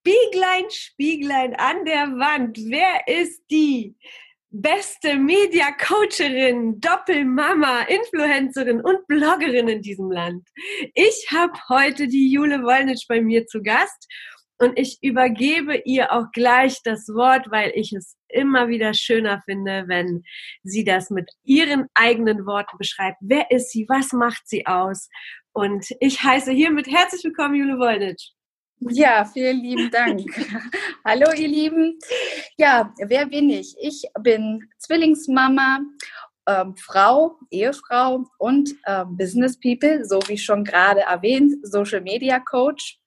Spieglein, Spieglein an der Wand. Wer ist die beste Media-Coacherin, Doppelmama, Influencerin und Bloggerin in diesem Land? Ich habe heute die Jule Wollnitsch bei mir zu Gast und ich übergebe ihr auch gleich das Wort, weil ich es immer wieder schöner finde, wenn sie das mit ihren eigenen Worten beschreibt. Wer ist sie? Was macht sie aus? Und ich heiße hiermit herzlich willkommen, Jule Wollnitsch. Ja, vielen lieben Dank. Hallo, ihr Lieben. Ja, wer bin ich? Ich bin Zwillingsmama, ähm, Frau, Ehefrau und ähm, Business People, so wie schon gerade erwähnt, Social Media Coach,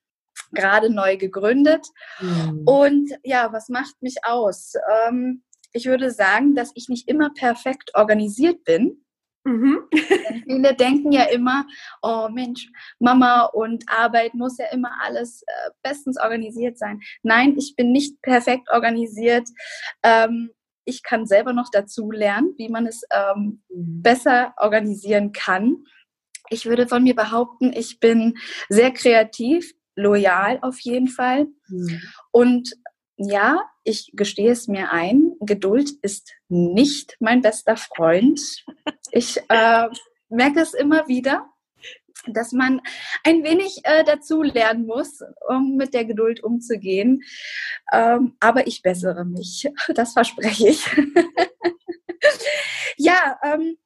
gerade neu gegründet. Mhm. Und ja, was macht mich aus? Ähm, ich würde sagen, dass ich nicht immer perfekt organisiert bin. Mhm. viele denken ja immer, oh Mensch, Mama und Arbeit muss ja immer alles äh, bestens organisiert sein. Nein, ich bin nicht perfekt organisiert. Ähm, ich kann selber noch dazu lernen, wie man es ähm, mhm. besser organisieren kann. Ich würde von mir behaupten, ich bin sehr kreativ, loyal auf jeden Fall. Mhm. Und ja, ich gestehe es mir ein, Geduld ist nicht mein bester Freund. Ich äh, merke es immer wieder, dass man ein wenig äh, dazu lernen muss, um mit der Geduld umzugehen. Ähm, aber ich bessere mich, das verspreche ich. ja, ähm,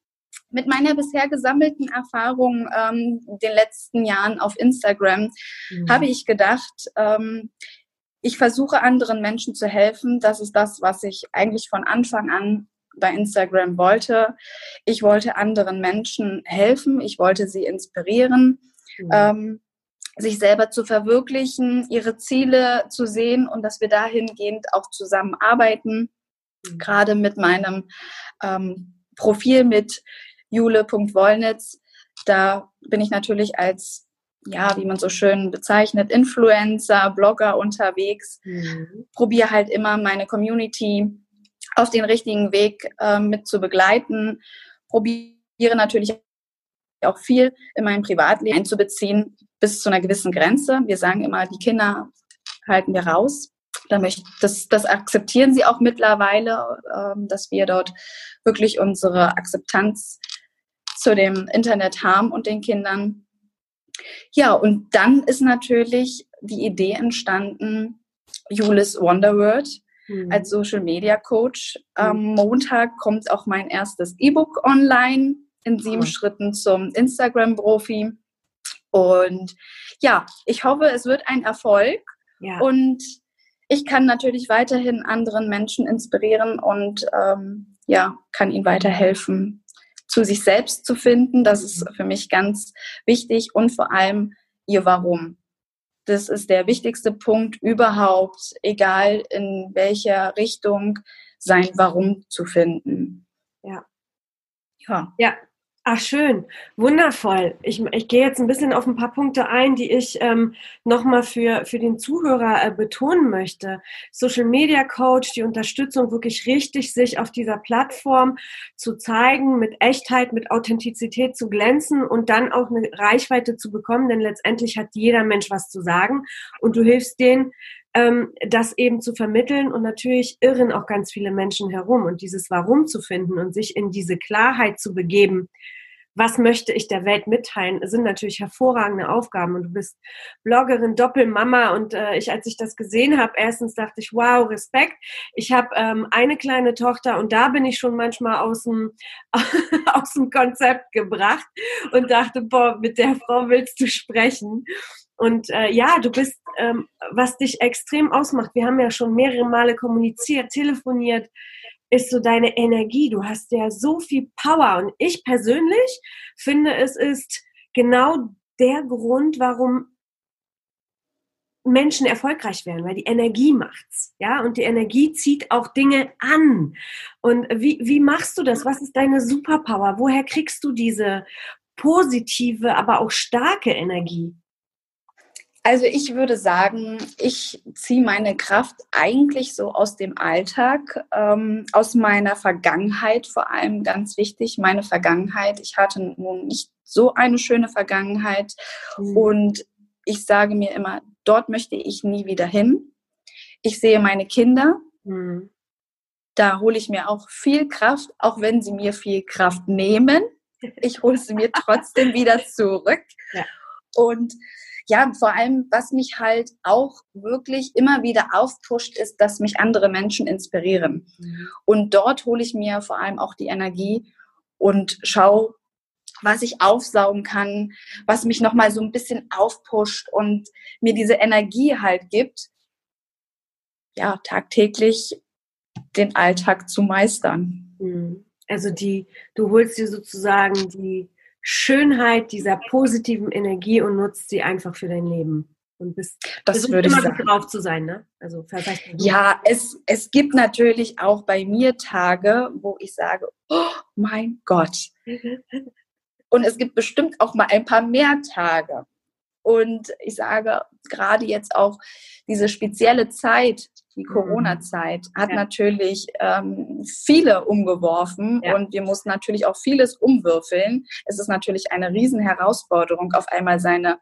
mit meiner bisher gesammelten Erfahrung ähm, den letzten Jahren auf Instagram mhm. habe ich gedacht, ähm, ich versuche anderen Menschen zu helfen. Das ist das, was ich eigentlich von Anfang an bei Instagram wollte. Ich wollte anderen Menschen helfen, ich wollte sie inspirieren, mhm. ähm, sich selber zu verwirklichen, ihre Ziele zu sehen und dass wir dahingehend auch zusammenarbeiten. Mhm. Gerade mit meinem ähm, Profil mit jule.wollnitz, da bin ich natürlich als ja, wie man so schön bezeichnet, Influencer, Blogger unterwegs. Mhm. Probiere halt immer meine Community auf den richtigen Weg äh, mit zu begleiten. Probiere natürlich auch viel in mein Privatleben einzubeziehen, bis zu einer gewissen Grenze. Wir sagen immer, die Kinder halten wir raus. Das, das akzeptieren sie auch mittlerweile, ähm, dass wir dort wirklich unsere Akzeptanz zu dem Internet haben und den Kindern. Ja, und dann ist natürlich die Idee entstanden, Julis Wonderworld mhm. als Social Media Coach. Am mhm. Montag kommt auch mein erstes E-Book online in sieben mhm. Schritten zum Instagram-Profi. Und ja, ich hoffe, es wird ein Erfolg. Ja. Und ich kann natürlich weiterhin anderen Menschen inspirieren und ähm, ja, kann ihnen weiterhelfen, zu sich selbst zu finden. Das ist für mich ganz wichtig und vor allem ihr Warum. Das ist der wichtigste Punkt überhaupt, egal in welcher Richtung, sein Warum zu finden. Ja. Ja. Ja, Ach schön, wundervoll. Ich, ich gehe jetzt ein bisschen auf ein paar Punkte ein, die ich ähm, nochmal für, für den Zuhörer äh, betonen möchte. Social Media Coach, die Unterstützung wirklich richtig, sich auf dieser Plattform zu zeigen, mit Echtheit, mit Authentizität zu glänzen und dann auch eine Reichweite zu bekommen, denn letztendlich hat jeder Mensch was zu sagen und du hilfst denen, ähm, das eben zu vermitteln und natürlich irren auch ganz viele Menschen herum und dieses Warum zu finden und sich in diese Klarheit zu begeben, was möchte ich der Welt mitteilen, sind natürlich hervorragende Aufgaben. Und du bist Bloggerin, Doppelmama. Und äh, ich, als ich das gesehen habe, erstens dachte ich, wow, Respekt. Ich habe ähm, eine kleine Tochter und da bin ich schon manchmal aus dem, aus dem Konzept gebracht und dachte, boah, mit der Frau willst du sprechen. Und äh, ja, du bist, ähm, was dich extrem ausmacht. Wir haben ja schon mehrere Male kommuniziert, telefoniert, ist so deine Energie. Du hast ja so viel Power. Und ich persönlich finde, es ist genau der Grund, warum Menschen erfolgreich werden, weil die Energie macht's, ja, und die Energie zieht auch Dinge an. Und wie, wie machst du das? Was ist deine Superpower? Woher kriegst du diese positive, aber auch starke Energie? Also ich würde sagen, ich ziehe meine Kraft eigentlich so aus dem Alltag, ähm, aus meiner Vergangenheit vor allem ganz wichtig. Meine Vergangenheit. Ich hatte nun nicht so eine schöne Vergangenheit mhm. und ich sage mir immer, dort möchte ich nie wieder hin. Ich sehe meine Kinder. Mhm. Da hole ich mir auch viel Kraft, auch wenn sie mir viel Kraft nehmen. Ich hole sie mir trotzdem wieder zurück. Ja. Und ja, vor allem, was mich halt auch wirklich immer wieder aufpusht, ist, dass mich andere Menschen inspirieren. Mhm. Und dort hole ich mir vor allem auch die Energie und schaue, was ich aufsaugen kann, was mich nochmal so ein bisschen aufpusht und mir diese Energie halt gibt, ja, tagtäglich den Alltag zu meistern. Mhm. Also die, du holst dir sozusagen die Schönheit dieser positiven Energie und nutzt sie einfach für dein Leben. Und bist das würde immer ich sagen. drauf zu sein, ne? Also ja, es, es gibt natürlich auch bei mir Tage, wo ich sage, oh mein Gott. und es gibt bestimmt auch mal ein paar mehr Tage. Und ich sage gerade jetzt auch diese spezielle Zeit, die mhm. Corona-Zeit hat ja. natürlich ähm, viele umgeworfen ja. und wir mussten natürlich auch vieles umwürfeln. Es ist natürlich eine Riesenherausforderung, auf einmal seine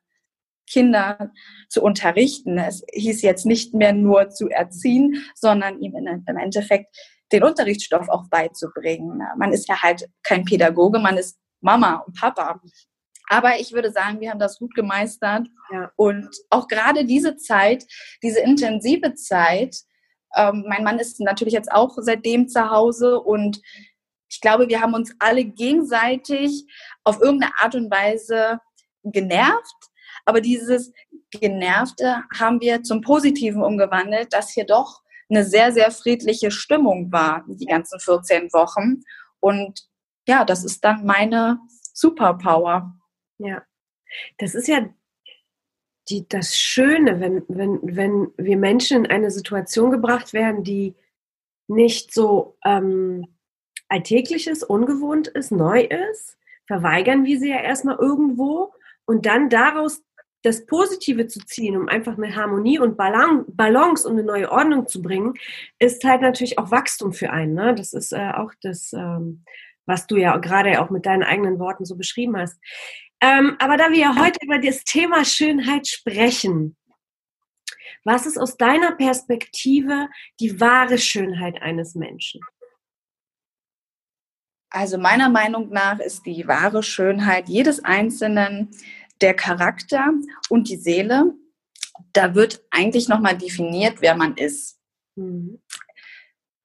Kinder zu unterrichten. Es hieß jetzt nicht mehr nur zu erziehen, sondern ihm im Endeffekt den Unterrichtsstoff auch beizubringen. Man ist ja halt kein Pädagoge, man ist Mama und Papa. Aber ich würde sagen, wir haben das gut gemeistert. Ja. Und auch gerade diese Zeit, diese intensive Zeit, ähm, mein Mann ist natürlich jetzt auch seitdem zu Hause und ich glaube, wir haben uns alle gegenseitig auf irgendeine Art und Weise genervt. Aber dieses Genervte haben wir zum Positiven umgewandelt, dass hier doch eine sehr, sehr friedliche Stimmung war, die ganzen 14 Wochen. Und ja, das ist dann meine Superpower. Ja, das ist ja die, das Schöne, wenn, wenn, wenn wir Menschen in eine Situation gebracht werden, die nicht so ähm, alltäglich ist, ungewohnt ist, neu ist, verweigern wir sie ja erstmal irgendwo und dann daraus das Positive zu ziehen, um einfach eine Harmonie und Balance und eine neue Ordnung zu bringen, ist halt natürlich auch Wachstum für einen. Ne? Das ist äh, auch das, ähm, was du ja gerade auch mit deinen eigenen Worten so beschrieben hast. Ähm, aber da wir ja heute über das Thema Schönheit sprechen, was ist aus deiner Perspektive die wahre Schönheit eines Menschen? Also meiner Meinung nach ist die wahre Schönheit jedes Einzelnen der Charakter und die Seele. Da wird eigentlich nochmal definiert, wer man ist. Mhm.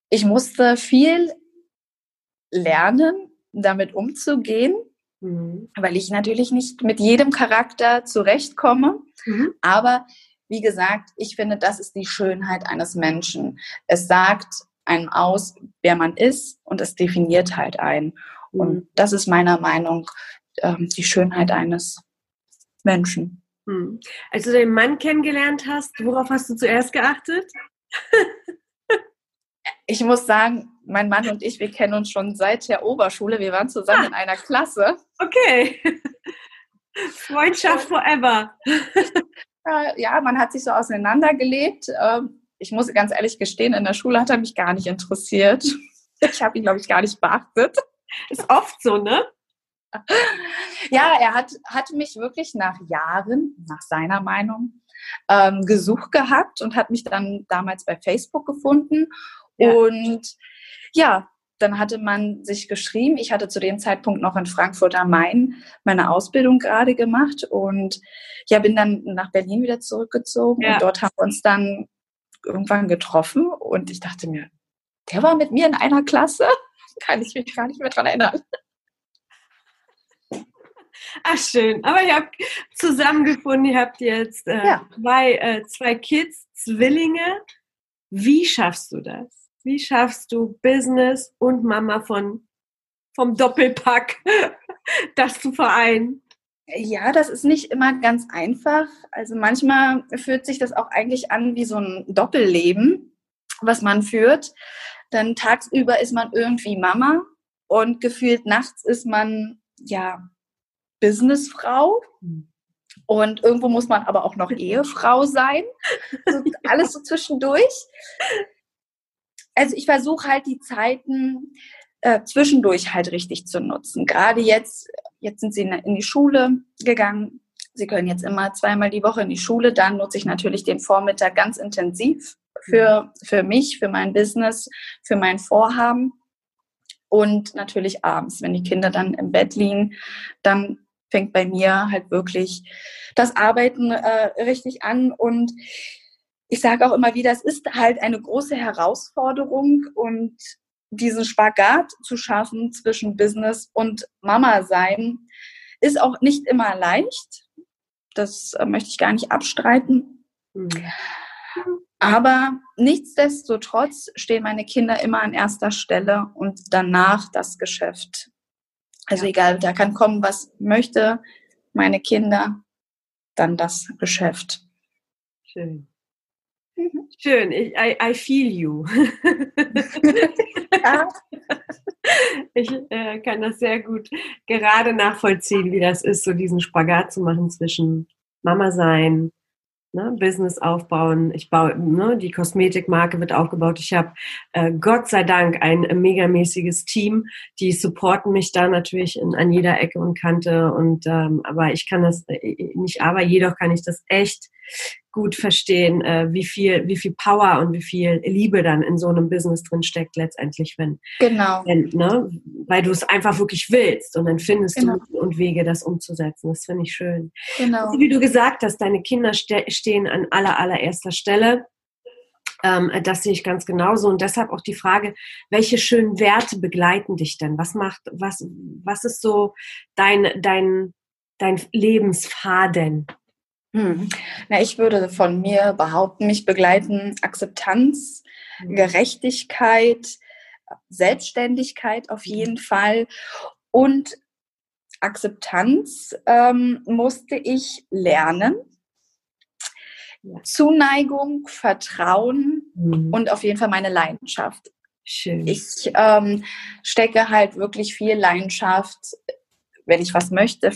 Ich musste viel lernen, damit umzugehen Mhm. Weil ich natürlich nicht mit jedem Charakter zurechtkomme. Mhm. Aber wie gesagt, ich finde, das ist die Schönheit eines Menschen. Es sagt einem aus, wer man ist und es definiert halt einen. Mhm. Und das ist meiner Meinung ähm, die Schönheit eines Menschen. Mhm. Als du den Mann kennengelernt hast, worauf hast du zuerst geachtet? ich muss sagen, mein Mann und ich, wir kennen uns schon seit der Oberschule. Wir waren zusammen ah. in einer Klasse. Okay. Freundschaft forever. ja, man hat sich so auseinandergelebt. Ähm, ich muss ganz ehrlich gestehen, in der Schule hat er mich gar nicht interessiert. Ich habe ihn, glaube ich, gar nicht beachtet. Ist oft so, ne? Ja, er hat, hat mich wirklich nach Jahren, nach seiner Meinung, ähm, gesucht gehabt und hat mich dann damals bei Facebook gefunden. Ja. Und ja, dann hatte man sich geschrieben. Ich hatte zu dem Zeitpunkt noch in Frankfurt am Main meine Ausbildung gerade gemacht und ja, bin dann nach Berlin wieder zurückgezogen ja. und dort haben wir uns dann irgendwann getroffen und ich dachte mir, der war mit mir in einer Klasse? Kann ich mich gar nicht mehr dran erinnern. Ach schön, aber ihr habt zusammengefunden, ihr habt jetzt äh, ja. zwei, äh, zwei Kids, Zwillinge. Wie schaffst du das? Wie schaffst du Business und Mama von, vom Doppelpack, das zu vereinen? Ja, das ist nicht immer ganz einfach. Also manchmal fühlt sich das auch eigentlich an wie so ein Doppelleben, was man führt. Dann tagsüber ist man irgendwie Mama und gefühlt nachts ist man ja Businessfrau. Und irgendwo muss man aber auch noch Ehefrau sein. So, alles so zwischendurch. Also ich versuche halt die Zeiten äh, zwischendurch halt richtig zu nutzen. Gerade jetzt, jetzt sind sie in die Schule gegangen. Sie können jetzt immer zweimal die Woche in die Schule. Dann nutze ich natürlich den Vormittag ganz intensiv für, für mich, für mein Business, für mein Vorhaben. Und natürlich abends, wenn die Kinder dann im Bett liegen, dann fängt bei mir halt wirklich das Arbeiten äh, richtig an. Und ich sage auch immer wieder, es ist halt eine große Herausforderung und diesen Spagat zu schaffen zwischen Business und Mama sein, ist auch nicht immer leicht. Das äh, möchte ich gar nicht abstreiten. Mhm. Aber nichtsdestotrotz stehen meine Kinder immer an erster Stelle und danach das Geschäft. Also ja. egal, da kann kommen, was möchte, meine Kinder, dann das Geschäft. Schön. Mhm. Schön, ich, I, I feel you. ja. Ich äh, kann das sehr gut gerade nachvollziehen, wie das ist, so diesen Spagat zu machen zwischen Mama sein, ne, Business aufbauen. Ich baue, ne, die Kosmetikmarke wird aufgebaut. Ich habe äh, Gott sei Dank ein megamäßiges Team, die supporten mich da natürlich in, an jeder Ecke und Kante. Und ähm, aber ich kann das äh, nicht, aber jedoch kann ich das echt gut verstehen, äh, wie viel, wie viel Power und wie viel Liebe dann in so einem Business drin steckt letztendlich, wenn, genau. wenn ne, weil du es einfach wirklich willst und dann findest genau. du und Wege, das umzusetzen. Das finde ich schön. Genau. Also, wie du gesagt hast, deine Kinder ste stehen an aller allererster Stelle. Ähm, das sehe ich ganz genauso und deshalb auch die Frage, welche schönen Werte begleiten dich denn? Was macht, was, was ist so dein, dein, dein Lebensfaden? Hm. Na, ich würde von mir behaupten, mich begleiten Akzeptanz, hm. Gerechtigkeit, Selbstständigkeit auf hm. jeden Fall und Akzeptanz ähm, musste ich lernen. Zuneigung, Vertrauen mhm. und auf jeden Fall meine Leidenschaft. Schön. Ich ähm, stecke halt wirklich viel Leidenschaft, wenn ich was möchte,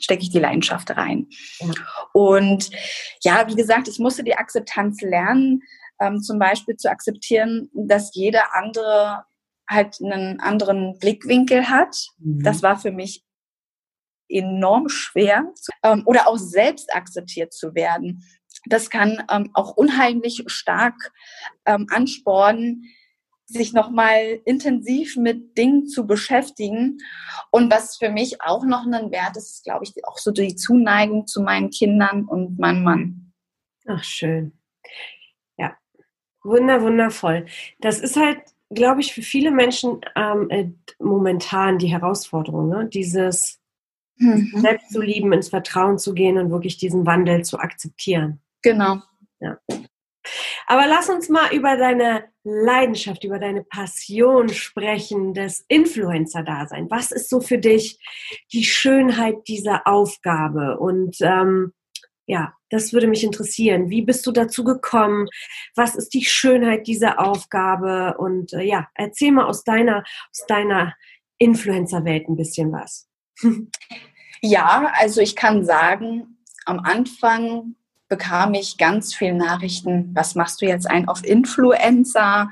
stecke ich die Leidenschaft rein. Ja. Und ja, wie gesagt, ich musste die Akzeptanz lernen, ähm, zum Beispiel zu akzeptieren, dass jeder andere halt einen anderen Blickwinkel hat. Mhm. Das war für mich enorm schwer ähm, oder auch selbst akzeptiert zu werden. Das kann ähm, auch unheimlich stark ähm, anspornen, sich nochmal intensiv mit Dingen zu beschäftigen. Und was für mich auch noch ein Wert ist, ist, glaube ich, auch so die Zuneigung zu meinen Kindern und meinem Mann. Ach, schön. Ja, wunder, wundervoll. Das ist halt, glaube ich, für viele Menschen ähm, äh, momentan die Herausforderung, ne? dieses mhm. selbst zu lieben, ins Vertrauen zu gehen und wirklich diesen Wandel zu akzeptieren. Genau. Ja. Aber lass uns mal über deine Leidenschaft, über deine Passion sprechen, des Influencer-Dasein. Was ist so für dich die Schönheit dieser Aufgabe? Und ähm, ja, das würde mich interessieren. Wie bist du dazu gekommen? Was ist die Schönheit dieser Aufgabe? Und äh, ja, erzähl mal aus deiner, aus deiner Influencer-Welt ein bisschen was. Ja, also ich kann sagen, am Anfang bekam ich ganz viele Nachrichten, was machst du jetzt ein auf Influencer?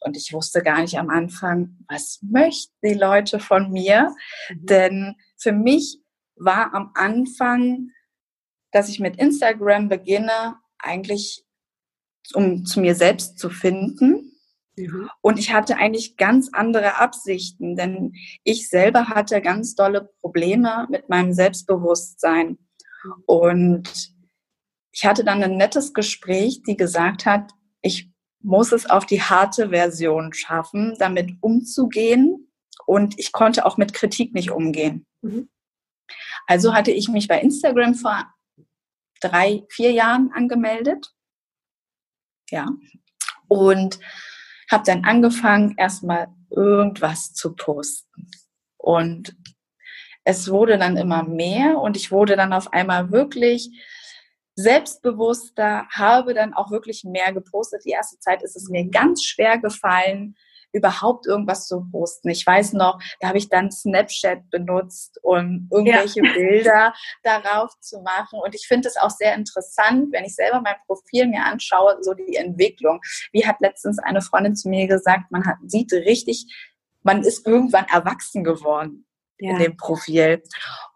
Und ich wusste gar nicht am Anfang, was möchten die Leute von mir? Mhm. Denn für mich war am Anfang, dass ich mit Instagram beginne, eigentlich um zu mir selbst zu finden. Mhm. Und ich hatte eigentlich ganz andere Absichten, denn ich selber hatte ganz dolle Probleme mit meinem Selbstbewusstsein. Und ich hatte dann ein nettes Gespräch, die gesagt hat, ich muss es auf die harte Version schaffen, damit umzugehen. Und ich konnte auch mit Kritik nicht umgehen. Mhm. Also hatte ich mich bei Instagram vor drei, vier Jahren angemeldet. Ja. Und habe dann angefangen, erstmal irgendwas zu posten. Und es wurde dann immer mehr und ich wurde dann auf einmal wirklich selbstbewusster, habe dann auch wirklich mehr gepostet. Die erste Zeit ist es mir ganz schwer gefallen, überhaupt irgendwas zu posten. Ich weiß noch, da habe ich dann Snapchat benutzt, um irgendwelche ja. Bilder darauf zu machen. Und ich finde es auch sehr interessant, wenn ich selber mein Profil mir anschaue, so die Entwicklung. Wie hat letztens eine Freundin zu mir gesagt, man hat, sieht richtig, man ist irgendwann erwachsen geworden ja. in dem Profil.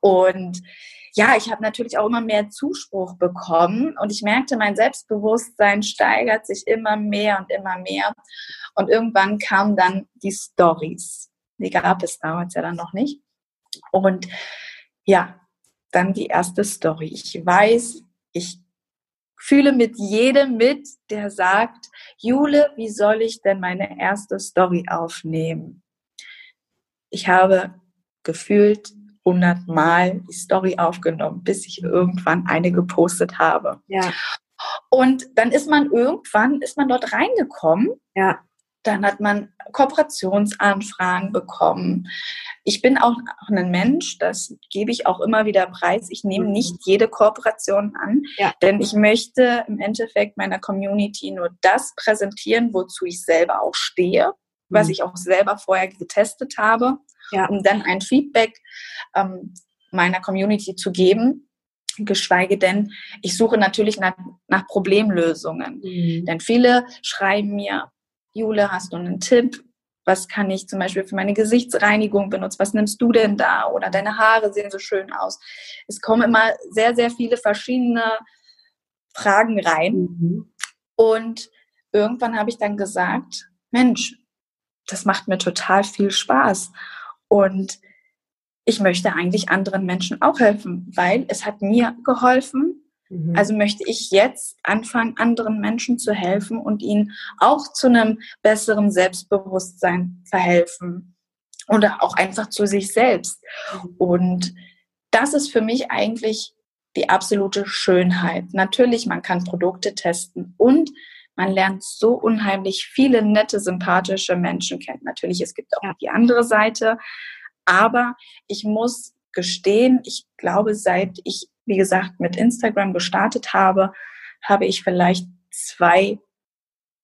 Und ja, ich habe natürlich auch immer mehr Zuspruch bekommen und ich merkte, mein Selbstbewusstsein steigert sich immer mehr und immer mehr. Und irgendwann kamen dann die Stories. Die gab es damals ja dann noch nicht. Und ja, dann die erste Story. Ich weiß, ich fühle mit jedem mit, der sagt, Jule, wie soll ich denn meine erste Story aufnehmen? Ich habe gefühlt 100 Mal die Story aufgenommen, bis ich irgendwann eine gepostet habe. Ja. Und dann ist man irgendwann, ist man dort reingekommen. Ja. Dann hat man Kooperationsanfragen bekommen. Ich bin auch ein Mensch, das gebe ich auch immer wieder preis. Ich nehme mhm. nicht jede Kooperation an, ja. denn ich möchte im Endeffekt meiner Community nur das präsentieren, wozu ich selber auch stehe, was mhm. ich auch selber vorher getestet habe ja. um dann ein Feedback ähm, meiner Community zu geben. Geschweige denn, ich suche natürlich nach, nach Problemlösungen. Mhm. Denn viele schreiben mir, Jule, hast du einen Tipp? Was kann ich zum Beispiel für meine Gesichtsreinigung benutzen? Was nimmst du denn da? Oder deine Haare sehen so schön aus. Es kommen immer sehr, sehr viele verschiedene Fragen rein. Mhm. Und irgendwann habe ich dann gesagt, Mensch, das macht mir total viel Spaß. Und ich möchte eigentlich anderen Menschen auch helfen, weil es hat mir geholfen. Mhm. Also möchte ich jetzt anfangen, anderen Menschen zu helfen und ihnen auch zu einem besseren Selbstbewusstsein verhelfen. Oder auch einfach zu sich selbst. Mhm. Und das ist für mich eigentlich die absolute Schönheit. Natürlich, man kann Produkte testen und man lernt so unheimlich viele nette, sympathische Menschen kennen. Natürlich, es gibt auch die andere Seite. Aber ich muss gestehen, ich glaube, seit ich, wie gesagt, mit Instagram gestartet habe, habe ich vielleicht zwei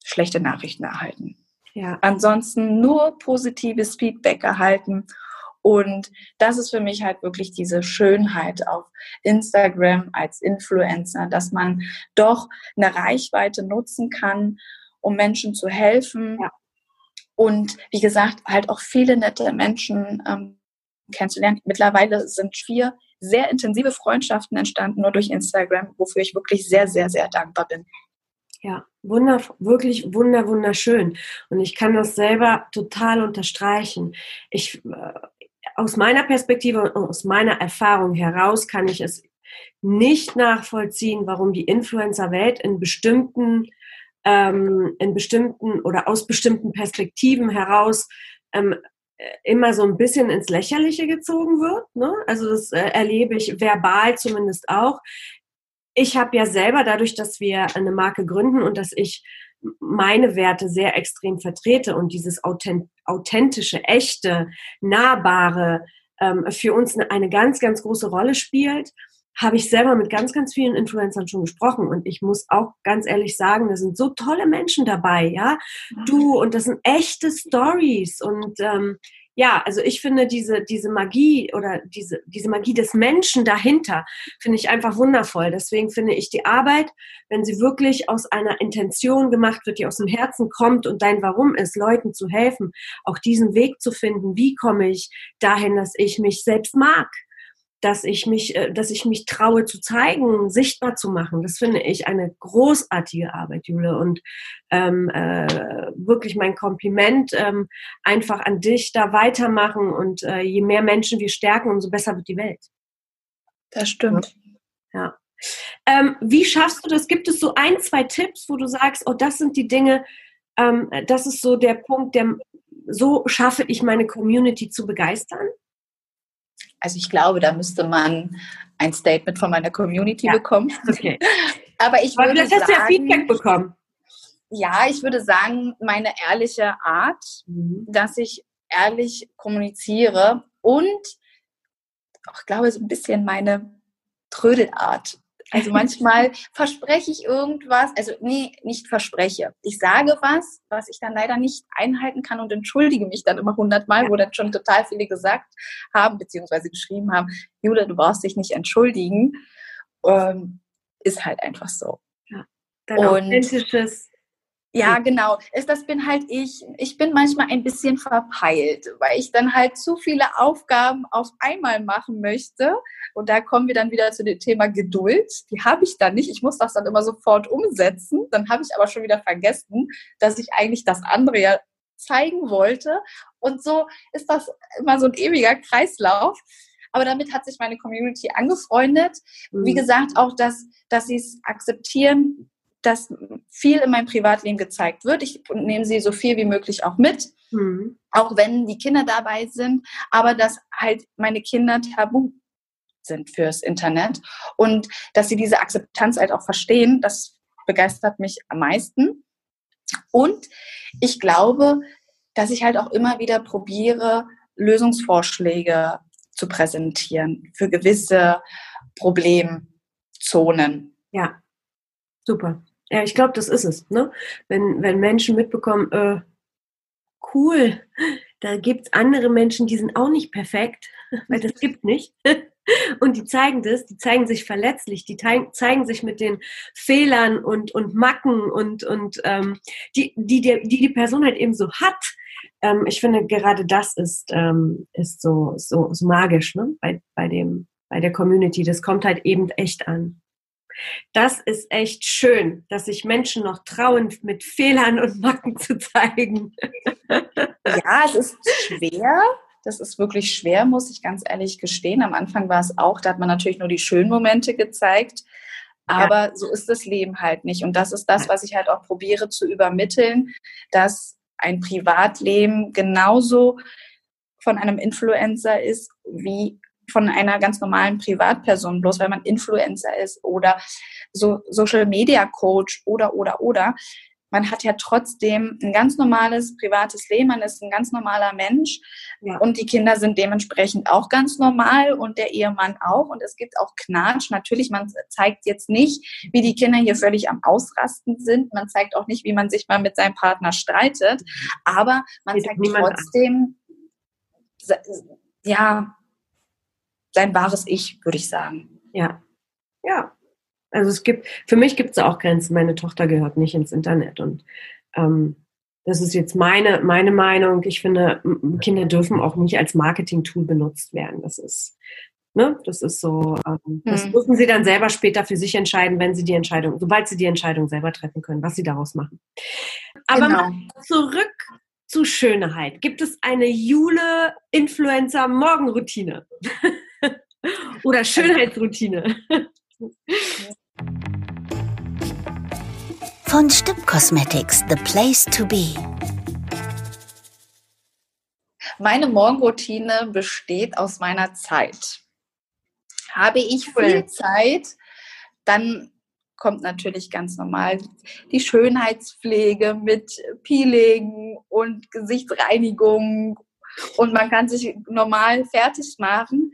schlechte Nachrichten erhalten. Ja. Ansonsten nur positives Feedback erhalten und das ist für mich halt wirklich diese Schönheit auf Instagram als Influencer, dass man doch eine Reichweite nutzen kann, um Menschen zu helfen. Ja. Und wie gesagt, halt auch viele nette Menschen ähm, kennenzulernen. Mittlerweile sind vier sehr intensive Freundschaften entstanden, nur durch Instagram, wofür ich wirklich sehr, sehr, sehr dankbar bin. Ja, wunder, wirklich wunder, wunderschön. Und ich kann das selber total unterstreichen. Ich äh, aus meiner Perspektive und aus meiner Erfahrung heraus kann ich es nicht nachvollziehen, warum die Influencer-Welt in bestimmten, ähm, in bestimmten oder aus bestimmten Perspektiven heraus ähm, immer so ein bisschen ins Lächerliche gezogen wird. Ne? Also das äh, erlebe ich verbal zumindest auch. Ich habe ja selber dadurch, dass wir eine Marke gründen und dass ich meine Werte sehr extrem vertrete und dieses authentische, echte, nahbare ähm, für uns eine, eine ganz, ganz große Rolle spielt, habe ich selber mit ganz, ganz vielen Influencern schon gesprochen. Und ich muss auch ganz ehrlich sagen, da sind so tolle Menschen dabei, ja, du und das sind echte Stories. Und ähm, ja, also ich finde diese, diese Magie oder diese, diese Magie des Menschen dahinter finde ich einfach wundervoll. Deswegen finde ich die Arbeit, wenn sie wirklich aus einer Intention gemacht wird, die aus dem Herzen kommt und dein Warum ist, Leuten zu helfen, auch diesen Weg zu finden, wie komme ich dahin, dass ich mich selbst mag. Dass ich mich, äh, dass ich mich traue zu zeigen, sichtbar zu machen. Das finde ich eine großartige Arbeit, Jule. Und ähm, äh, wirklich mein Kompliment ähm, einfach an dich, da weitermachen. Und äh, je mehr Menschen wir stärken, umso besser wird die Welt. Das stimmt. Ja. Ähm, wie schaffst du das? Gibt es so ein, zwei Tipps, wo du sagst, oh, das sind die Dinge, ähm, das ist so der Punkt, der so schaffe ich meine Community zu begeistern? Also ich glaube, da müsste man ein Statement von meiner Community ja. bekommen. Okay. Aber ich würde vielleicht hast du ja Feedback bekommen. Ja, ich würde sagen, meine ehrliche Art, mhm. dass ich ehrlich kommuniziere und ich glaube, so ein bisschen meine Trödelart. Also manchmal verspreche ich irgendwas, also nee, nicht verspreche. Ich sage was, was ich dann leider nicht einhalten kann und entschuldige mich dann immer hundertmal, wo dann schon total viele gesagt haben, beziehungsweise geschrieben haben, Jule, du brauchst dich nicht entschuldigen. Ähm, ist halt einfach so. Ja, dein und authentisches ja, genau. Das bin halt ich. Ich bin manchmal ein bisschen verpeilt, weil ich dann halt zu viele Aufgaben auf einmal machen möchte. Und da kommen wir dann wieder zu dem Thema Geduld. Die habe ich dann nicht. Ich muss das dann immer sofort umsetzen. Dann habe ich aber schon wieder vergessen, dass ich eigentlich das andere ja zeigen wollte. Und so ist das immer so ein ewiger Kreislauf. Aber damit hat sich meine Community angefreundet. Wie gesagt, auch, dass, dass sie es akzeptieren, dass viel in meinem Privatleben gezeigt wird. Ich nehme sie so viel wie möglich auch mit, mhm. auch wenn die Kinder dabei sind, aber dass halt meine Kinder tabu sind fürs Internet und dass sie diese Akzeptanz halt auch verstehen, das begeistert mich am meisten. Und ich glaube, dass ich halt auch immer wieder probiere, Lösungsvorschläge zu präsentieren für gewisse Problemzonen. Ja, super. Ja, ich glaube, das ist es. Ne? Wenn, wenn Menschen mitbekommen, äh, cool, da gibt es andere Menschen, die sind auch nicht perfekt, weil das gibt nicht. Und die zeigen das, die zeigen sich verletzlich, die zeigen sich mit den Fehlern und, und Macken und, und ähm, die, die, die, die Person halt eben so hat. Ähm, ich finde, gerade das ist, ähm, ist so, so, so magisch ne? bei, bei, dem, bei der Community. Das kommt halt eben echt an. Das ist echt schön, dass sich Menschen noch trauen, mit Fehlern und Macken zu zeigen. Ja, es ist schwer. Das ist wirklich schwer, muss ich ganz ehrlich gestehen. Am Anfang war es auch, da hat man natürlich nur die schönen Momente gezeigt. Aber ja. so ist das Leben halt nicht. Und das ist das, was ich halt auch probiere zu übermitteln, dass ein Privatleben genauso von einem Influencer ist wie von einer ganz normalen Privatperson, bloß weil man Influencer ist oder so Social Media Coach oder, oder, oder. Man hat ja trotzdem ein ganz normales privates Leben, man ist ein ganz normaler Mensch ja. und die Kinder sind dementsprechend auch ganz normal und der Ehemann auch und es gibt auch Knatsch. Natürlich, man zeigt jetzt nicht, wie die Kinder hier völlig am Ausrasten sind, man zeigt auch nicht, wie man sich mal mit seinem Partner streitet, aber man zeigt trotzdem, an. ja, sein wahres Ich, würde ich sagen. Ja. Ja. Also es gibt, für mich gibt es auch Grenzen. Meine Tochter gehört nicht ins Internet und ähm, das ist jetzt meine, meine Meinung. Ich finde, Kinder dürfen auch nicht als Marketing-Tool benutzt werden. Das ist, ne, das ist so, ähm, das hm. müssen sie dann selber später für sich entscheiden, wenn sie die Entscheidung, sobald sie die Entscheidung selber treffen können, was sie daraus machen. Aber genau. zurück zu Schönheit. Gibt es eine Jule-Influencer-Morgenroutine? Oder Schönheitsroutine. Von Stipp Cosmetics, the place to be. Meine Morgenroutine besteht aus meiner Zeit. Habe ich viel Zeit, dann kommt natürlich ganz normal die Schönheitspflege mit Peeling und Gesichtsreinigung und man kann sich normal fertig machen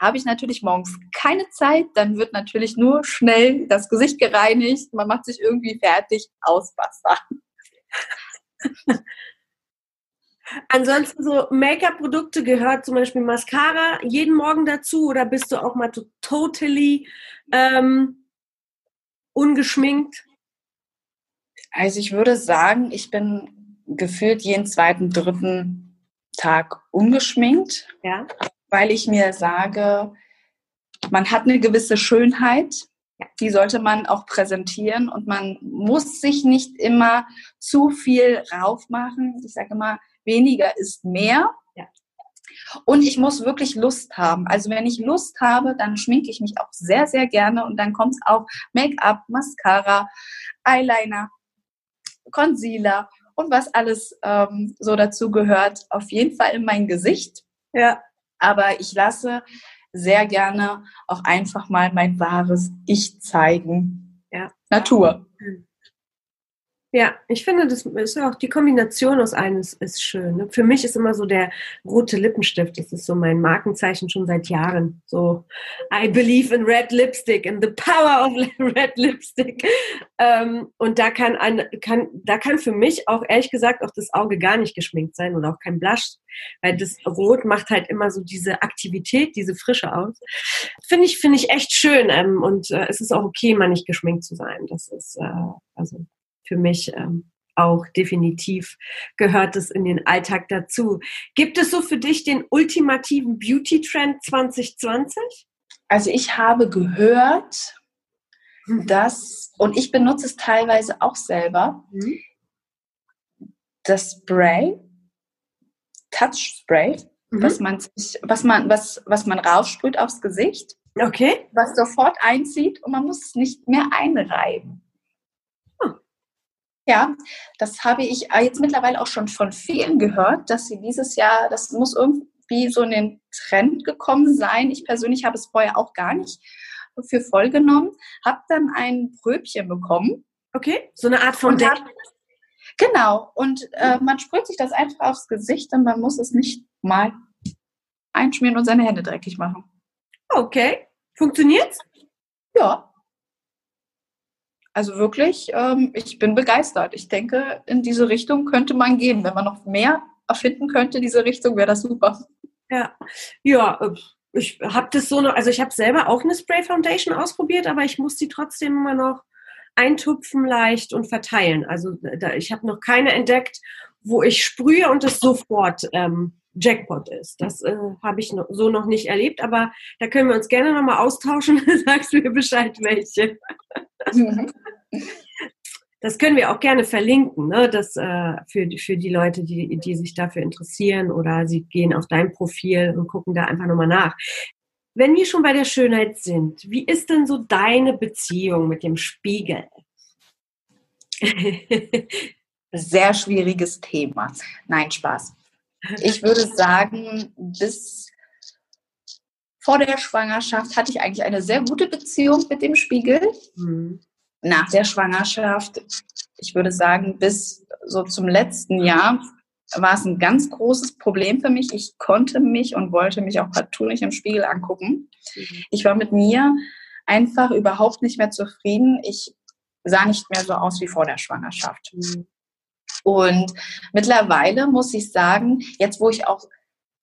habe ich natürlich morgens keine Zeit, dann wird natürlich nur schnell das Gesicht gereinigt, man macht sich irgendwie fertig, aus Wasser. Ansonsten so Make-up-Produkte gehört zum Beispiel Mascara jeden Morgen dazu oder bist du auch mal totally ähm, ungeschminkt? Also ich würde sagen, ich bin gefühlt jeden zweiten, dritten Tag ungeschminkt. Ja weil ich mir sage, man hat eine gewisse Schönheit, die sollte man auch präsentieren und man muss sich nicht immer zu viel raufmachen. Ich sage immer, weniger ist mehr. Ja. Und ich muss wirklich Lust haben. Also wenn ich Lust habe, dann schminke ich mich auch sehr, sehr gerne und dann kommt es auch Make-up, Mascara, Eyeliner, Concealer und was alles ähm, so dazu gehört. Auf jeden Fall in mein Gesicht. Ja. Aber ich lasse sehr gerne auch einfach mal mein wahres Ich zeigen. Ja. Natur. Ja, ich finde, das ist auch die Kombination aus eines ist schön. Ne? Für mich ist immer so der rote Lippenstift. Das ist so mein Markenzeichen schon seit Jahren. So, I believe in red lipstick, in the power of red lipstick. Ähm, und da kann, ein, kann, da kann für mich auch ehrlich gesagt auch das Auge gar nicht geschminkt sein oder auch kein Blush, weil das Rot macht halt immer so diese Aktivität, diese Frische aus. Finde ich, finde ich echt schön. Ähm, und äh, es ist auch okay, mal nicht geschminkt zu sein. Das ist äh, also für mich ähm, auch definitiv gehört es in den Alltag dazu. Gibt es so für dich den ultimativen Beauty-Trend 2020? Also ich habe gehört, mhm. dass, und ich benutze es teilweise auch selber, mhm. das Spray, Touch Spray, mhm. was man was man, was, was man raussprüht aufs Gesicht. Okay. Was sofort einzieht und man muss es nicht mehr einreiben. Ja, das habe ich äh, jetzt mittlerweile auch schon von vielen gehört, dass sie dieses Jahr, das muss irgendwie so in den Trend gekommen sein. Ich persönlich habe es vorher auch gar nicht für voll genommen, habe dann ein Pröbchen bekommen. Okay, so eine Art von Deck. Genau, und äh, man sprüht sich das einfach aufs Gesicht und man muss es nicht mal einschmieren und seine Hände dreckig machen. Okay, funktioniert's? Ja, also wirklich, ähm, ich bin begeistert. Ich denke, in diese Richtung könnte man gehen. Wenn man noch mehr erfinden könnte, diese Richtung, wäre das super. Ja, ja. Äh, ich habe das so noch, also ich habe selber auch eine Spray Foundation ausprobiert, aber ich muss sie trotzdem immer noch eintupfen leicht und verteilen. Also da, ich habe noch keine entdeckt, wo ich sprühe und es sofort ähm, Jackpot ist. Das äh, habe ich noch, so noch nicht erlebt, aber da können wir uns gerne nochmal austauschen. Sagst du mir Bescheid, welche. Das können wir auch gerne verlinken, ne? das, äh, für, für die Leute, die, die sich dafür interessieren oder sie gehen auf dein Profil und gucken da einfach nochmal nach. Wenn wir schon bei der Schönheit sind, wie ist denn so deine Beziehung mit dem Spiegel? Sehr schwieriges Thema. Nein, Spaß. Ich würde sagen, bis vor der Schwangerschaft hatte ich eigentlich eine sehr gute Beziehung mit dem Spiegel. Mhm. Nach der Schwangerschaft, ich würde sagen, bis so zum letzten Jahr war es ein ganz großes Problem für mich. Ich konnte mich und wollte mich auch partout nicht im Spiegel angucken. Mhm. Ich war mit mir einfach überhaupt nicht mehr zufrieden. Ich sah nicht mehr so aus wie vor der Schwangerschaft. Mhm. Und mittlerweile muss ich sagen, jetzt wo ich auch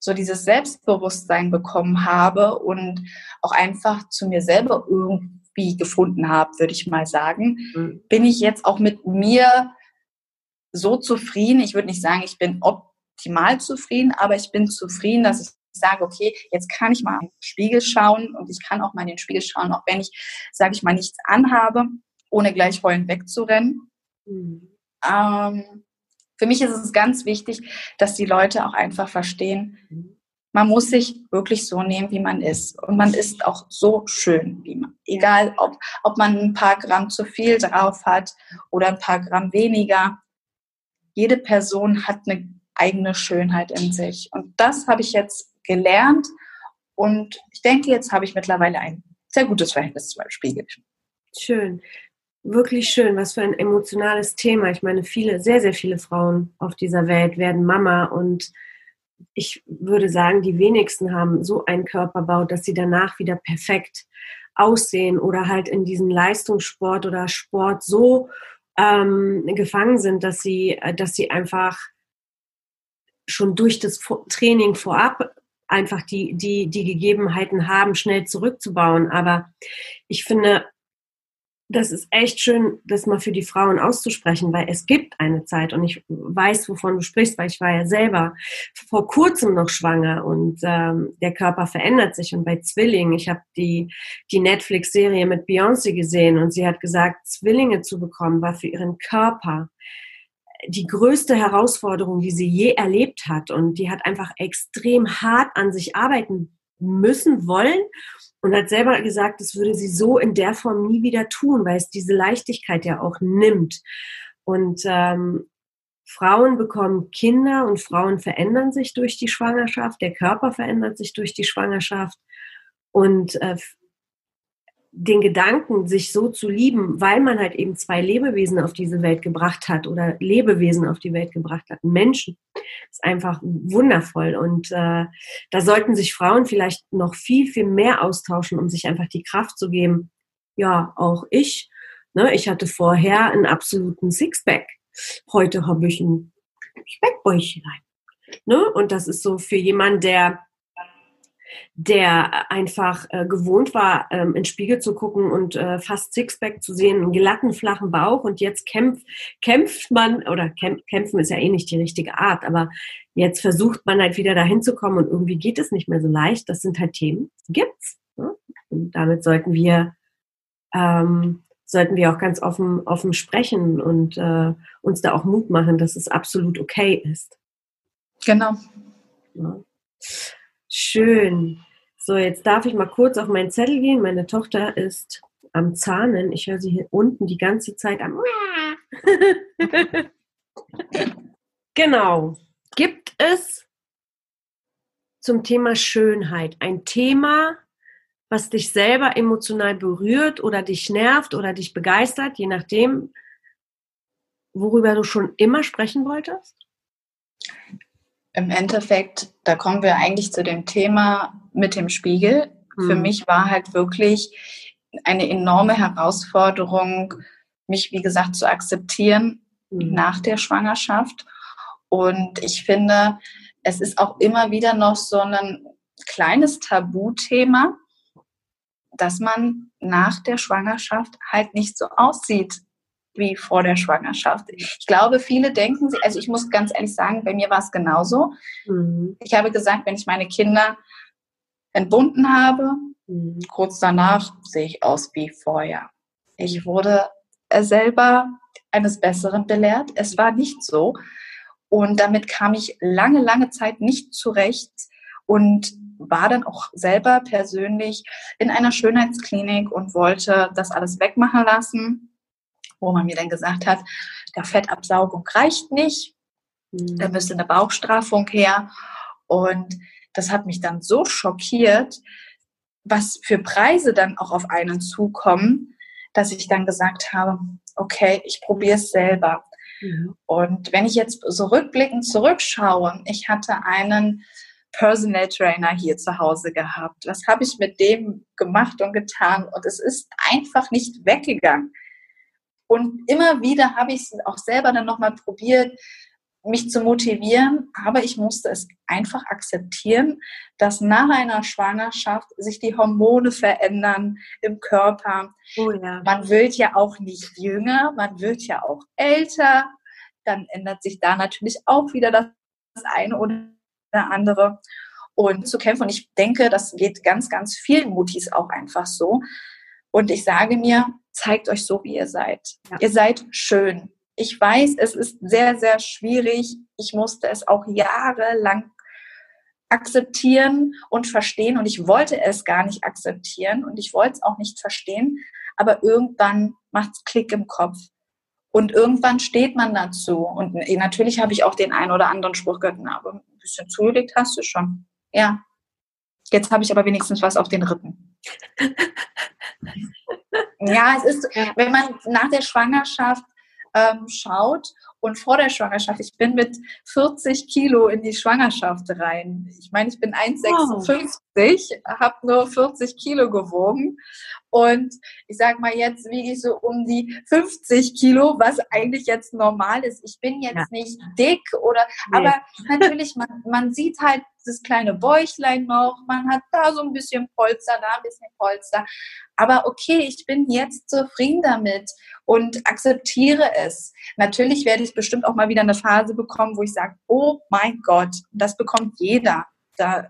so dieses Selbstbewusstsein bekommen habe und auch einfach zu mir selber irgendwie gefunden habe, würde ich mal sagen, mhm. bin ich jetzt auch mit mir so zufrieden. Ich würde nicht sagen, ich bin optimal zufrieden, aber ich bin zufrieden, dass ich sage, okay, jetzt kann ich mal in den Spiegel schauen und ich kann auch mal in den Spiegel schauen, auch wenn ich, sage ich mal, nichts anhabe, ohne gleich heulend wegzurennen. Mhm. Ähm, für mich ist es ganz wichtig, dass die Leute auch einfach verstehen, man muss sich wirklich so nehmen, wie man ist. Und man ist auch so schön, wie man. Egal, ob, ob man ein paar Gramm zu viel drauf hat oder ein paar Gramm weniger. Jede Person hat eine eigene Schönheit in sich. Und das habe ich jetzt gelernt. Und ich denke, jetzt habe ich mittlerweile ein sehr gutes Verhältnis zum Spiegel. Schön wirklich schön, was für ein emotionales Thema. Ich meine, viele, sehr, sehr viele Frauen auf dieser Welt werden Mama und ich würde sagen, die wenigsten haben so einen Körperbau, dass sie danach wieder perfekt aussehen oder halt in diesen Leistungssport oder Sport so ähm, gefangen sind, dass sie, dass sie einfach schon durch das Training vorab einfach die, die, die Gegebenheiten haben, schnell zurückzubauen. Aber ich finde, das ist echt schön, das mal für die Frauen auszusprechen, weil es gibt eine Zeit und ich weiß, wovon du sprichst, weil ich war ja selber vor kurzem noch schwanger und ähm, der Körper verändert sich. Und bei Zwillingen, ich habe die, die Netflix-Serie mit Beyoncé gesehen und sie hat gesagt, Zwillinge zu bekommen war für ihren Körper die größte Herausforderung, die sie je erlebt hat. Und die hat einfach extrem hart an sich arbeiten müssen, wollen und hat selber gesagt, das würde sie so in der Form nie wieder tun, weil es diese Leichtigkeit ja auch nimmt. Und ähm, Frauen bekommen Kinder und Frauen verändern sich durch die Schwangerschaft, der Körper verändert sich durch die Schwangerschaft. Und äh, den Gedanken, sich so zu lieben, weil man halt eben zwei Lebewesen auf diese Welt gebracht hat oder Lebewesen auf die Welt gebracht hat, Menschen, ist einfach wundervoll. Und äh, da sollten sich Frauen vielleicht noch viel, viel mehr austauschen, um sich einfach die Kraft zu geben. Ja, auch ich. Ne, ich hatte vorher einen absoluten Sixpack. Heute habe ich ein Speckbäuchlein. Ne? Und das ist so für jemanden, der der einfach äh, gewohnt war, ähm, ins Spiegel zu gucken und äh, fast Sixpack zu sehen, einen glatten, flachen Bauch und jetzt kämpft, kämpft man, oder kämp kämpfen ist ja eh nicht die richtige Art, aber jetzt versucht man halt wieder dahin zu kommen und irgendwie geht es nicht mehr so leicht. Das sind halt Themen, gibt's. Ne? Und damit sollten wir ähm, sollten wir auch ganz offen, offen sprechen und äh, uns da auch Mut machen, dass es absolut okay ist. Genau. Ja. Schön. So, jetzt darf ich mal kurz auf meinen Zettel gehen. Meine Tochter ist am Zahnen. Ich höre sie hier unten die ganze Zeit am. genau. Gibt es zum Thema Schönheit ein Thema, was dich selber emotional berührt oder dich nervt oder dich begeistert, je nachdem, worüber du schon immer sprechen wolltest? Im Endeffekt, da kommen wir eigentlich zu dem Thema mit dem Spiegel. Mhm. Für mich war halt wirklich eine enorme Herausforderung, mich, wie gesagt, zu akzeptieren mhm. nach der Schwangerschaft. Und ich finde, es ist auch immer wieder noch so ein kleines Tabuthema, dass man nach der Schwangerschaft halt nicht so aussieht, wie vor der Schwangerschaft. Ich glaube, viele denken, also ich muss ganz ehrlich sagen, bei mir war es genauso. Mhm. Ich habe gesagt, wenn ich meine Kinder entbunden habe, mhm. kurz danach sehe ich aus wie vorher. Ich wurde selber eines Besseren belehrt. Es war nicht so. Und damit kam ich lange, lange Zeit nicht zurecht und war dann auch selber persönlich in einer Schönheitsklinik und wollte das alles wegmachen lassen wo man mir dann gesagt hat, der Fettabsaugung reicht nicht, mhm. da müsste eine Bauchstraffung her. Und das hat mich dann so schockiert, was für Preise dann auch auf einen zukommen, dass ich dann gesagt habe, okay, ich probiere es selber. Mhm. Und wenn ich jetzt so rückblickend zurückschaue, ich hatte einen Personal Trainer hier zu Hause gehabt. Was habe ich mit dem gemacht und getan? Und es ist einfach nicht weggegangen. Und immer wieder habe ich es auch selber dann nochmal probiert, mich zu motivieren, aber ich musste es einfach akzeptieren, dass nach einer Schwangerschaft sich die Hormone verändern im Körper. Oh ja. Man wird ja auch nicht jünger, man wird ja auch älter. Dann ändert sich da natürlich auch wieder das eine oder andere. Und zu kämpfen. Und ich denke, das geht ganz, ganz vielen Mutis auch einfach so. Und ich sage mir, zeigt euch so, wie ihr seid. Ja. Ihr seid schön. Ich weiß, es ist sehr, sehr schwierig. Ich musste es auch jahrelang akzeptieren und verstehen und ich wollte es gar nicht akzeptieren und ich wollte es auch nicht verstehen, aber irgendwann macht es Klick im Kopf und irgendwann steht man dazu und natürlich habe ich auch den einen oder anderen Spruch gehört, na, aber ein bisschen zugelegt hast du schon. Ja, jetzt habe ich aber wenigstens was auf den Rippen. Ja, es ist, wenn man nach der Schwangerschaft ähm, schaut und vor der Schwangerschaft, ich bin mit 40 Kilo in die Schwangerschaft rein. Ich meine, ich bin 1,56 1,60, habe nur 40 Kilo gewogen und ich sag mal, jetzt wiege ich so um die 50 Kilo, was eigentlich jetzt normal ist. Ich bin jetzt ja. nicht dick oder, nee. aber natürlich, man, man sieht halt das kleine Bäuchlein noch, man hat da so ein bisschen Polster, da ein bisschen Polster. Aber okay, ich bin jetzt zufrieden damit und akzeptiere es. Natürlich werde ich bestimmt auch mal wieder eine Phase bekommen, wo ich sage, oh mein Gott, das bekommt jeder. Da,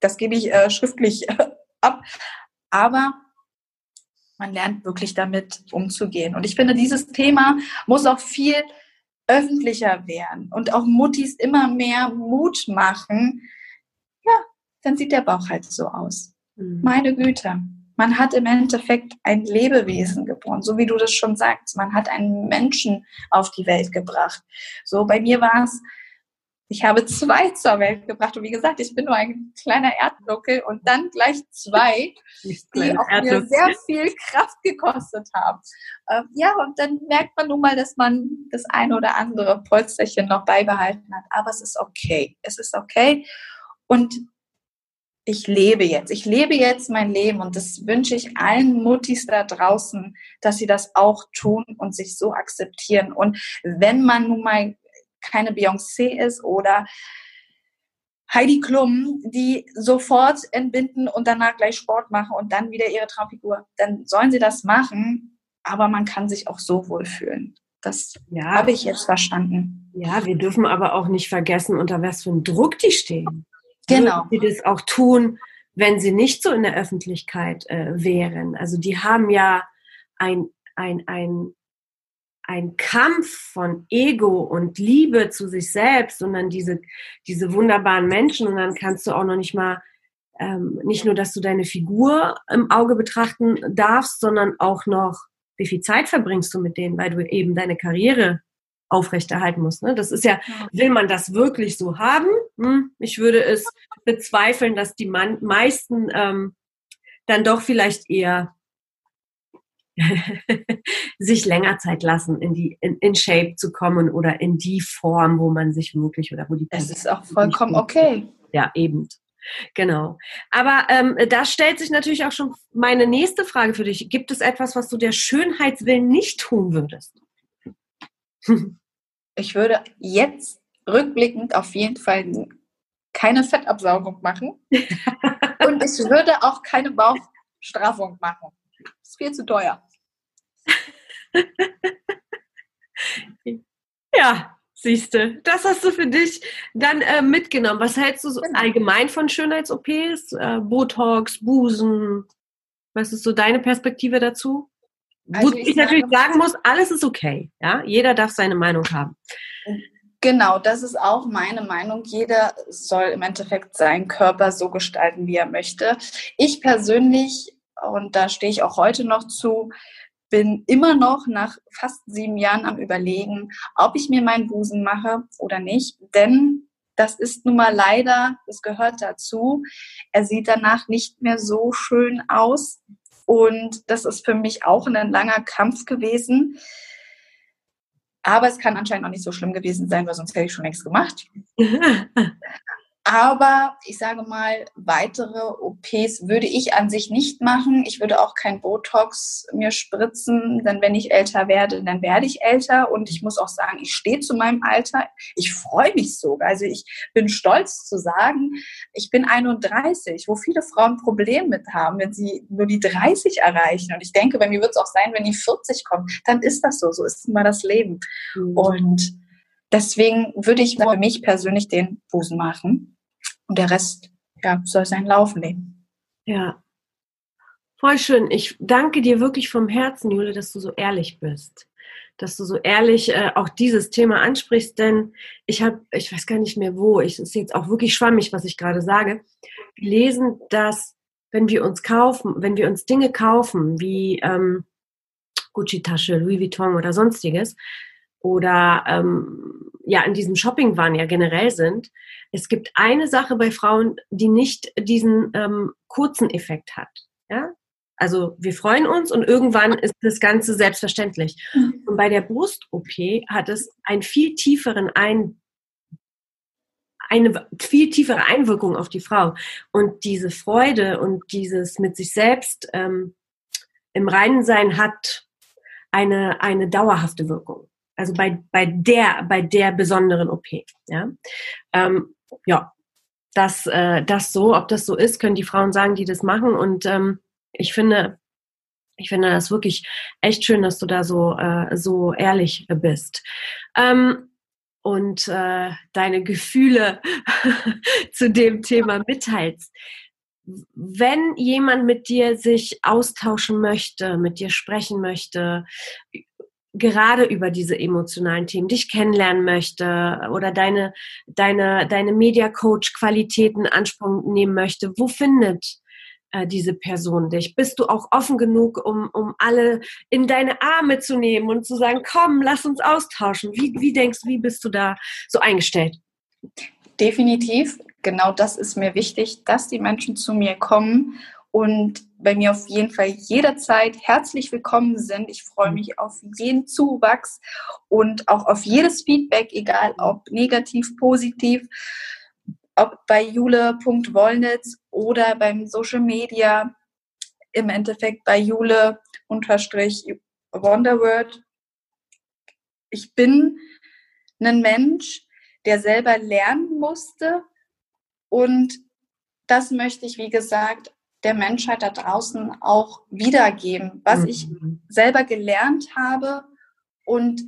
das gebe ich äh, schriftlich ab. Aber man lernt wirklich damit umzugehen. Und ich finde, dieses Thema muss auch viel öffentlicher werden und auch Muttis immer mehr Mut machen. Ja, dann sieht der Bauch halt so aus. Mhm. Meine Güte. Man hat im Endeffekt ein Lebewesen geboren, so wie du das schon sagst. Man hat einen Menschen auf die Welt gebracht. So bei mir war es ich habe zwei zur Welt gebracht und wie gesagt, ich bin nur ein kleiner Erdnuckel und dann gleich zwei, die auch mir sehr viel Kraft gekostet haben. Ähm, ja, und dann merkt man nun mal, dass man das eine oder andere Polsterchen noch beibehalten hat. Aber es ist okay. Es ist okay. Und ich lebe jetzt. Ich lebe jetzt mein Leben und das wünsche ich allen Muttis da draußen, dass sie das auch tun und sich so akzeptieren. Und wenn man nun mal keine Beyoncé ist oder Heidi Klum, die sofort entbinden und danach gleich Sport machen und dann wieder ihre Traumfigur, dann sollen sie das machen, aber man kann sich auch so wohlfühlen. Das ja. habe ich jetzt verstanden. Ja, wir dürfen aber auch nicht vergessen, unter was für einem Druck die stehen. Genau. Die das auch tun, wenn sie nicht so in der Öffentlichkeit äh, wären. Also die haben ja ein, ein, ein ein Kampf von Ego und Liebe zu sich selbst, sondern diese, diese wunderbaren Menschen. Und dann kannst du auch noch nicht mal, ähm, nicht nur, dass du deine Figur im Auge betrachten darfst, sondern auch noch, wie viel Zeit verbringst du mit denen, weil du eben deine Karriere aufrechterhalten musst. Ne? Das ist ja, will man das wirklich so haben? Hm, ich würde es bezweifeln, dass die man meisten ähm, dann doch vielleicht eher sich länger Zeit lassen, in die in, in, Shape zu kommen oder in die Form, wo man sich wirklich oder wo die Es ist auch vollkommen okay. Ja, eben. Genau. Aber ähm, da stellt sich natürlich auch schon meine nächste Frage für dich. Gibt es etwas, was du der Schönheitswillen nicht tun würdest? ich würde jetzt rückblickend auf jeden Fall keine Fettabsaugung machen. Und ich würde auch keine Bauchstraffung machen ist viel zu teuer. ja, siehst du, das hast du für dich dann äh, mitgenommen. Was hältst du so genau. allgemein von Schönheits-OPs? Äh, Botox, Busen? Was ist so deine Perspektive dazu? Also Wo ich, ich natürlich sagen muss, alles ist okay. Ja? Jeder darf seine Meinung haben. Genau, das ist auch meine Meinung. Jeder soll im Endeffekt seinen Körper so gestalten, wie er möchte. Ich persönlich und da stehe ich auch heute noch zu, bin immer noch nach fast sieben Jahren am Überlegen, ob ich mir meinen Busen mache oder nicht. Denn das ist nun mal leider, das gehört dazu. Er sieht danach nicht mehr so schön aus. Und das ist für mich auch ein langer Kampf gewesen. Aber es kann anscheinend auch nicht so schlimm gewesen sein, weil sonst hätte ich schon längst gemacht. Aber ich sage mal, weitere OPs würde ich an sich nicht machen. Ich würde auch kein Botox mir spritzen, denn wenn ich älter werde, dann werde ich älter. Und ich muss auch sagen, ich stehe zu meinem Alter. Ich freue mich sogar. Also ich bin stolz zu sagen, ich bin 31, wo viele Frauen Probleme mit haben, wenn sie nur die 30 erreichen. Und ich denke, bei mir wird es auch sein, wenn die 40 kommen, dann ist das so. So ist immer das Leben. Mhm. Und Deswegen würde ich für mich persönlich den Busen machen und der Rest ja, soll seinen Lauf nehmen. Ja, voll schön. Ich danke dir wirklich vom Herzen, Jule, dass du so ehrlich bist. Dass du so ehrlich äh, auch dieses Thema ansprichst, denn ich habe, ich weiß gar nicht mehr wo, ich ist jetzt auch wirklich schwammig, was ich gerade sage, gelesen, dass wenn wir uns kaufen, wenn wir uns Dinge kaufen, wie ähm, Gucci-Tasche, Louis Vuitton oder sonstiges, oder ähm, ja in diesem Shopping-Wahn ja generell sind. Es gibt eine Sache bei Frauen, die nicht diesen ähm, kurzen Effekt hat. Ja? Also wir freuen uns und irgendwann ist das Ganze selbstverständlich. Mhm. Und bei der Brust-OP hat es einen viel tieferen Ein eine viel tiefere Einwirkung auf die Frau. Und diese Freude und dieses mit sich selbst ähm, im Reinen sein hat eine, eine dauerhafte Wirkung. Also bei, bei der, bei der besonderen OP. Ja, ähm, ja das, äh, das so, ob das so ist, können die Frauen sagen, die das machen. Und ähm, ich finde, ich finde das wirklich echt schön, dass du da so, äh, so ehrlich bist. Ähm, und äh, deine Gefühle zu dem Thema mitteilst. Wenn jemand mit dir sich austauschen möchte, mit dir sprechen möchte, gerade über diese emotionalen Themen, dich kennenlernen möchte oder deine, deine, deine Media Coach Qualitäten Ansprung nehmen möchte, wo findet äh, diese Person dich? Bist du auch offen genug, um, um alle in deine Arme zu nehmen und zu sagen, komm, lass uns austauschen? Wie, wie denkst du, wie bist du da so eingestellt? Definitiv. Genau das ist mir wichtig, dass die Menschen zu mir kommen und bei mir auf jeden Fall jederzeit herzlich willkommen sind. Ich freue mhm. mich auf jeden Zuwachs und auch auf jedes Feedback, egal ob negativ, positiv ob bei jule.wollnitz oder beim Social Media, im Endeffekt bei jule unterstrich Wonderword. Ich bin ein Mensch, der selber lernen musste und das möchte ich, wie gesagt, der Menschheit da draußen auch wiedergeben, was mhm. ich selber gelernt habe und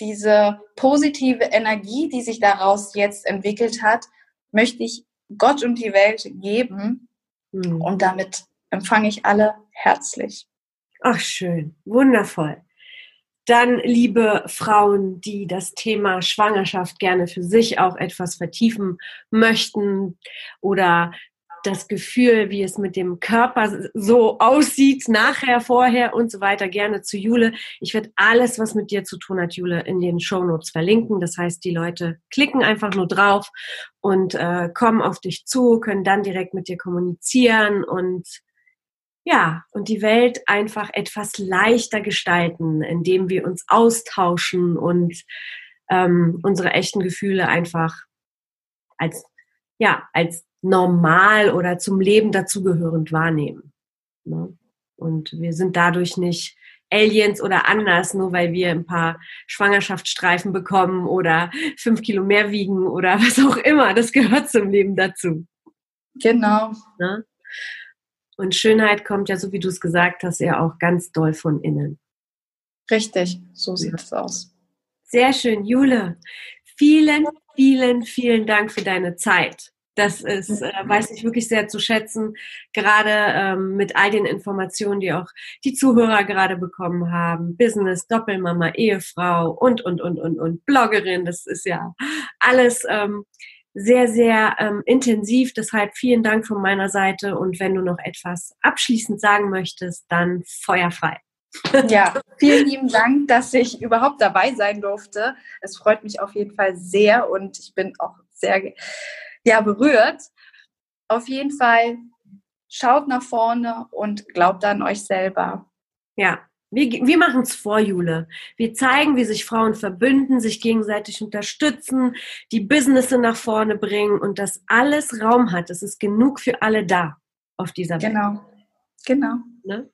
diese positive Energie, die sich daraus jetzt entwickelt hat, möchte ich Gott und die Welt geben. Mhm. Und damit empfange ich alle herzlich. Ach, schön. Wundervoll. Dann, liebe Frauen, die das Thema Schwangerschaft gerne für sich auch etwas vertiefen möchten oder das Gefühl, wie es mit dem Körper so aussieht, nachher, vorher und so weiter, gerne zu Jule. Ich werde alles, was mit dir zu tun hat, Jule, in den Show Notes verlinken. Das heißt, die Leute klicken einfach nur drauf und äh, kommen auf dich zu, können dann direkt mit dir kommunizieren und ja, und die Welt einfach etwas leichter gestalten, indem wir uns austauschen und ähm, unsere echten Gefühle einfach als ja, als normal oder zum Leben dazugehörend wahrnehmen. Ne? Und wir sind dadurch nicht Aliens oder anders, nur weil wir ein paar Schwangerschaftsstreifen bekommen oder fünf Kilo mehr wiegen oder was auch immer. Das gehört zum Leben dazu. Genau. Ne? Und Schönheit kommt ja, so wie du es gesagt hast, ja auch ganz doll von innen. Richtig, so sieht es aus. Sehr schön, Jule. Vielen, vielen, vielen Dank für deine Zeit. Das ist, äh, weiß ich wirklich sehr zu schätzen, gerade ähm, mit all den Informationen, die auch die Zuhörer gerade bekommen haben. Business, Doppelmama, Ehefrau und, und, und, und, und Bloggerin. Das ist ja alles ähm, sehr, sehr ähm, intensiv. Deshalb vielen Dank von meiner Seite. Und wenn du noch etwas abschließend sagen möchtest, dann feuerfrei. Ja, vielen lieben Dank, dass ich überhaupt dabei sein durfte. Es freut mich auf jeden Fall sehr und ich bin auch sehr ja, berührt. Auf jeden Fall schaut nach vorne und glaubt an euch selber. Ja, wir, wir machen es vor, Jule. Wir zeigen, wie sich Frauen verbünden, sich gegenseitig unterstützen, die Businesses nach vorne bringen und dass alles Raum hat. Es ist genug für alle da auf dieser Welt. Genau, genau. Ne?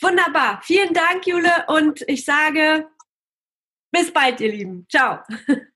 Wunderbar. Vielen Dank, Jule. Und ich sage bis bald, ihr Lieben. Ciao.